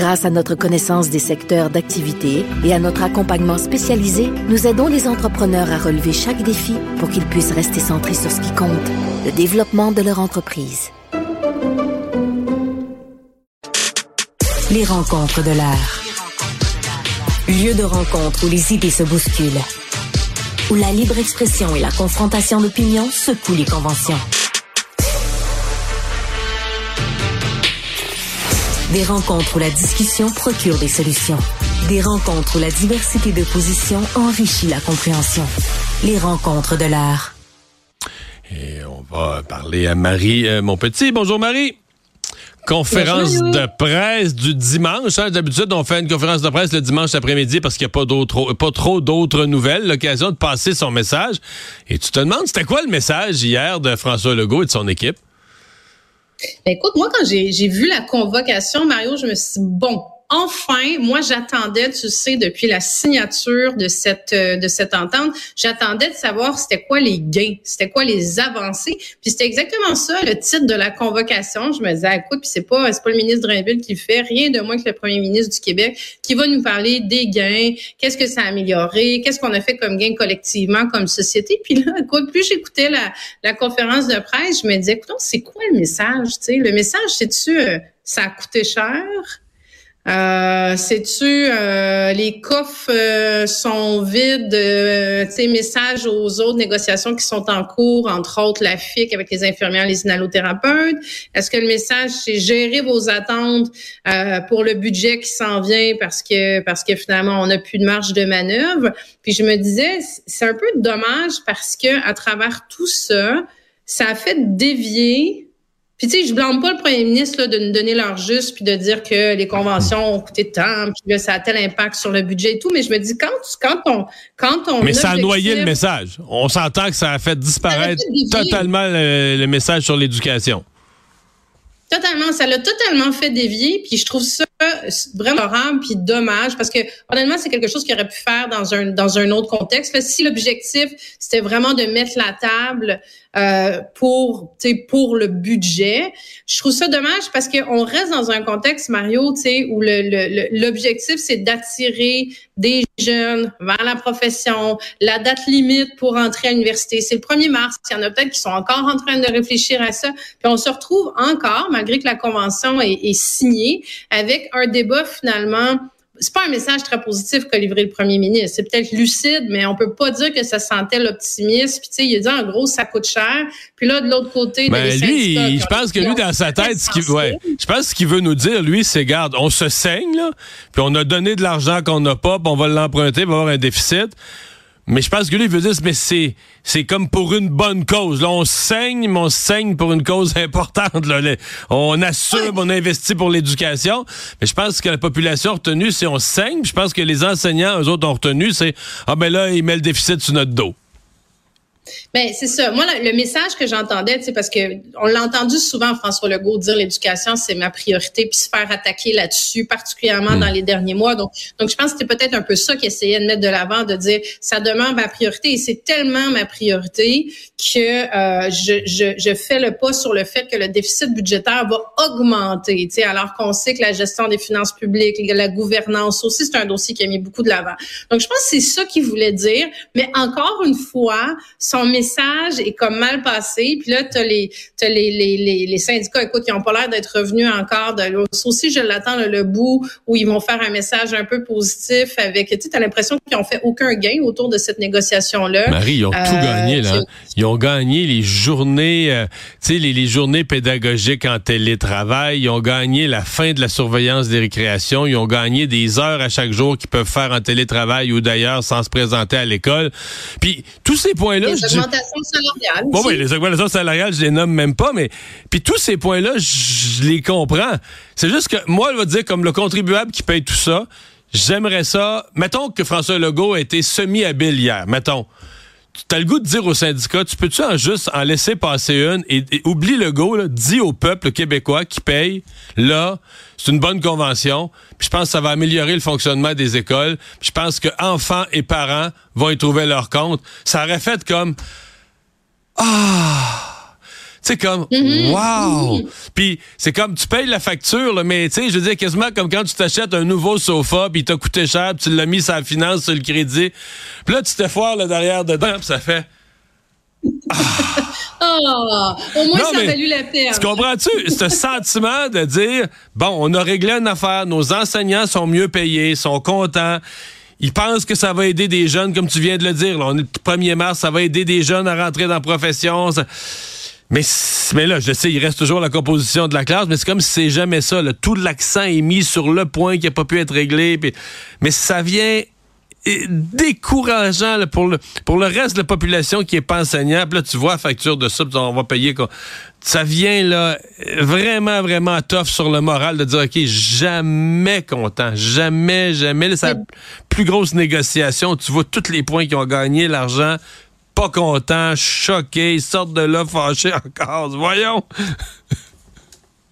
Grâce à notre connaissance des secteurs d'activité et à notre accompagnement spécialisé, nous aidons les entrepreneurs à relever chaque défi pour qu'ils puissent rester centrés sur ce qui compte, le développement de leur entreprise. Les rencontres de l'art. Lieu de rencontre où les idées se bousculent. Où la libre expression et la confrontation d'opinions secouent les conventions. Des rencontres où la discussion procure des solutions. Des rencontres où la diversité de positions enrichit la compréhension. Les rencontres de l'art. Et on va parler à Marie, euh, mon petit. Bonjour Marie. Conférence de presse du dimanche. Hein. D'habitude, on fait une conférence de presse le dimanche après-midi parce qu'il n'y a pas, d'autres, pas trop d'autres nouvelles. L'occasion de passer son message. Et tu te demandes, c'était quoi le message hier de François Legault et de son équipe? Ben, écoute, moi, quand j'ai vu la convocation, Mario, je me suis dit, bon, enfin, moi, j'attendais, tu sais, depuis la signature de cette euh, de cette entente, j'attendais de savoir c'était quoi les gains, c'était quoi les avancées. Puis c'était exactement ça le titre de la convocation. Je me disais, écoute, puis c'est pas c'est pas le ministre Drainville qui le fait, rien de moins que le premier ministre du Québec qui va nous parler des gains, qu'est-ce que ça a amélioré, qu'est-ce qu'on a fait comme gain collectivement comme société. Puis là, écoute, plus j'écoutais la la conférence de presse, je me disais, écoute, c'est quoi le message, tu sais, le message, c'est-tu euh, ça a coûté cher? Euh, Sais-tu, euh, les coffres euh, sont vides, euh, tu sais, message aux autres négociations qui sont en cours, entre autres la FIC avec les infirmières, les inhalothérapeutes. Est-ce que le message, c'est gérer vos attentes euh, pour le budget qui s'en vient parce que parce que finalement, on n'a plus de marge de manœuvre? Puis je me disais, c'est un peu dommage parce que à travers tout ça, ça a fait dévier puis tu sais, je blâme pas le premier ministre là, de nous donner leur juste puis de dire que les conventions ont coûté tant, puis que ça a tel impact sur le budget et tout. Mais je me dis quand quand on quand on mais ça a noyé le message. On s'entend que ça a fait disparaître totalement le, le message sur l'éducation. Totalement, ça l'a totalement fait dévier, puis je trouve ça vraiment horrible puis dommage parce que honnêtement c'est quelque chose qu'il aurait pu faire dans un dans un autre contexte. Si l'objectif c'était vraiment de mettre la table euh, pour pour le budget, je trouve ça dommage parce qu'on reste dans un contexte Mario, tu où le l'objectif c'est d'attirer des jeunes vers la profession. La date limite pour entrer à l'université, c'est le 1er mars. Il y en a peut-être qui sont encore en train de réfléchir à ça. Puis on se retrouve encore, malgré que la convention est, est signée, avec un débat finalement c'est pas un message très positif qu'a livré le premier ministre. C'est peut-être lucide, mais on peut pas dire que ça sentait l'optimisme. Puis tu sais, il a dit en gros ça coûte cher. Puis là de l'autre côté, ben, lui, je pense que lui dans sa tête, ce qu'il, ouais, je pense ce qu'il veut nous dire, lui, c'est garde, on se saigne là, puis on a donné de l'argent qu'on n'a pas, puis on va l'emprunter, on va avoir un déficit. Mais je pense que lui, il veut dire, mais c'est, c'est comme pour une bonne cause. Là, on saigne, mais on saigne pour une cause importante. Là. On assume, on investit pour l'éducation. Mais je pense que la population a retenu, c'est on saigne. je pense que les enseignants, eux autres, ont retenu, c'est, ah ben là, il met le déficit sur notre dos. Ben c'est ça. Moi, le message que j'entendais, c'est parce que on l'a entendu souvent François Legault dire l'éducation c'est ma priorité, puis se faire attaquer là-dessus, particulièrement dans les derniers mois. Donc, donc je pense que c'était peut-être un peu ça qu'il essayait de mettre de l'avant, de dire ça demeure ma priorité et c'est tellement ma priorité que euh, je, je, je fais le pas sur le fait que le déficit budgétaire va augmenter. Tu sais, alors qu'on sait que la gestion des finances publiques, la gouvernance aussi, c'est un dossier qui a mis beaucoup de l'avant. Donc, je pense que c'est ça qu'il voulait dire. Mais encore une fois, son message est comme mal passé. Puis là, tu as, les, as les, les, les, syndicats, écoute, qui n'ont pas l'air d'être revenus encore. De, aussi, je l'attends, le, bout où ils vont faire un message un peu positif avec, tu sais, as l'impression qu'ils ont fait aucun gain autour de cette négociation-là. Marie, ils ont tout euh, gagné, là. Ils ont gagné les journées, euh, tu sais, les, les, journées pédagogiques en télétravail. Ils ont gagné la fin de la surveillance des récréations. Ils ont gagné des heures à chaque jour qu'ils peuvent faire en télétravail ou d'ailleurs sans se présenter à l'école. Puis tous ces points-là, augmentations salariales. Bon, oui, les augmentations salariales, je les nomme même pas, mais puis tous ces points-là, je les comprends. C'est juste que moi, je va dire comme le contribuable qui paye tout ça, j'aimerais ça. Mettons que François Legault a été semi-habile hier. Mettons. Tu as le goût de dire au syndicat, tu peux-tu en juste en laisser passer une et, oublie le go, là, dis au peuple québécois qui paye, là, c'est une bonne convention. Puis je pense que ça va améliorer le fonctionnement des écoles. Puis je pense que enfants et parents vont y trouver leur compte. Ça aurait fait comme Ah! C'est comme mm-hmm. wow. Puis c'est comme tu payes la facture là, mais tu sais, je veux dire quasiment comme quand tu t'achètes un nouveau sofa puis il t'a coûté cher, puis tu l'as mis sur la finance, sur le crédit. Puis là tu te foires là derrière dedans, puis ça fait ah. oh, au moins, ça a valu la peine. Tu comprends-tu? ce sentiment de dire, bon, on a réglé une affaire, nos enseignants sont mieux payés, sont contents. Ils pensent que ça va aider des jeunes, comme tu viens de le dire. Là, on est le 1er mars, ça va aider des jeunes à rentrer dans la profession. Mais, mais là, je sais, il reste toujours la composition de la classe, mais c'est comme si c'est jamais ça. Tout l'accent est mis sur le point qui n'a pas pu être réglé. mais ça vient décourageant pour, le, pour le reste de la population qui est pas enseignant. là, tu vois la facture de ça, on va payer. Quoi. Ça vient là vraiment, vraiment tough sur le moral de dire, OK, jamais content, jamais, jamais. C'est la plus grosse négociation. Tu vois tous les points qui ont gagné, l'argent, pas content, choqué, ils sortent de là fâchés encore. Voyons.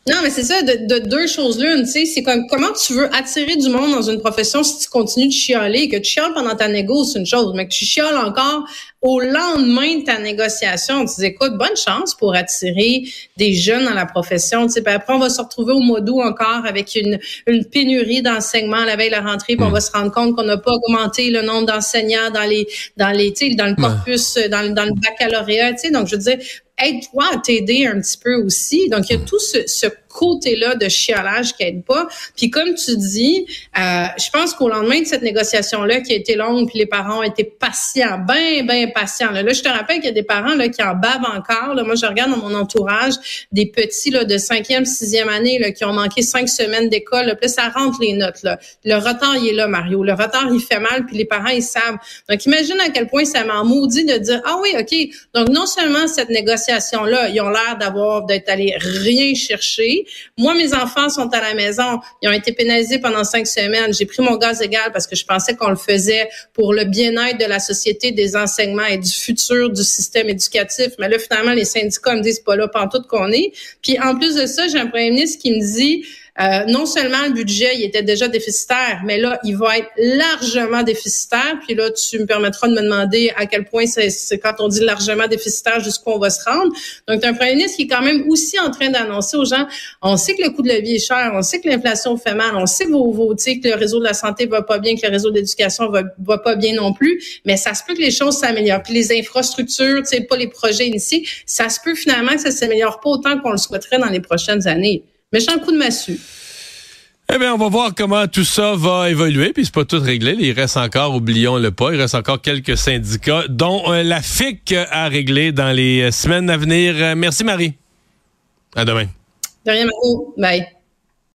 Non, mais c'est ça, de, deux choses l'une, tu sais, c'est comme comment tu veux attirer du monde dans une profession si tu continues de chialer, que tu chiales pendant ta négo, c'est une chose, mais que tu chiales encore au lendemain de ta négociation. Tu dis, écoute, bonne chance pour attirer des jeunes dans la profession. Tu sais, puis après, on va se retrouver au mois d'août encore avec une, une pénurie d'enseignement à la veille de la rentrée, puis on va se rendre compte qu'on n'a pas augmenté le nombre d'enseignants dans les, dans les, tu sais, dans le corpus, dans, dans le baccalauréat. Tu sais, donc je veux dire, aide-toi à t'aider un petit peu aussi. Donc, il y a tout ce, ce côté-là de chialage qui aide pas. Puis comme tu dis, euh, je pense qu'au lendemain de cette négociation-là qui a été longue, puis les parents ont été patients, bien, bien patients. Là, je te rappelle qu'il y a des parents là, qui en bavent encore. Là. Moi, je regarde dans mon entourage des petits là, de cinquième, sixième année là, qui ont manqué cinq semaines d'école. Puis ça rentre les notes. Là. Le retard, il est là, Mario. Le retard, il fait mal, puis les parents, ils savent. Donc, imagine à quel point ça m'a maudit de dire, ah oui, OK. Donc, non seulement cette négociation-là, ils ont l'air d'avoir, d'être allés rien chercher, moi, mes enfants sont à la maison. Ils ont été pénalisés pendant cinq semaines. J'ai pris mon gaz égal parce que je pensais qu'on le faisait pour le bien-être de la société, des enseignements et du futur du système éducatif. Mais là, finalement, les syndicats me disent pas là, tout qu'on est. Puis en plus de ça, j'ai un premier ministre qui me dit euh, non seulement le budget, il était déjà déficitaire, mais là, il va être largement déficitaire. Puis là, tu me permettras de me demander à quel point c'est quand on dit largement déficitaire, jusqu'où on va se rendre. Donc, as un premier ministre qui est quand même aussi en train d'annoncer aux gens, on sait que le coût de la vie est cher, on sait que l'inflation fait mal, on sait que, vos, vos, que le réseau de la santé va pas bien, que le réseau d'éducation va, va pas bien non plus, mais ça se peut que les choses s'améliorent. Puis les infrastructures, tu sais, pas les projets initiés, ça se peut finalement que ça s'améliore pas autant qu'on le souhaiterait dans les prochaines années. Méchant coup de massue. Eh bien, on va voir comment tout ça va évoluer. Puis c'est pas tout réglé. Il reste encore, oublions le pas, il reste encore quelques syndicats, dont euh, la FIC à régler dans les euh, semaines à venir. Euh, merci Marie. À demain. De rien, Bye.